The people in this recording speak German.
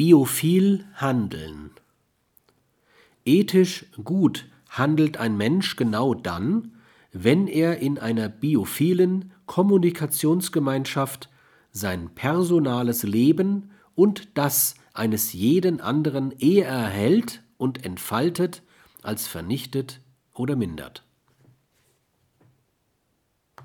Biophil handeln. Ethisch gut handelt ein Mensch genau dann, wenn er in einer biophilen Kommunikationsgemeinschaft sein personales Leben und das eines jeden anderen eher erhält und entfaltet als vernichtet oder mindert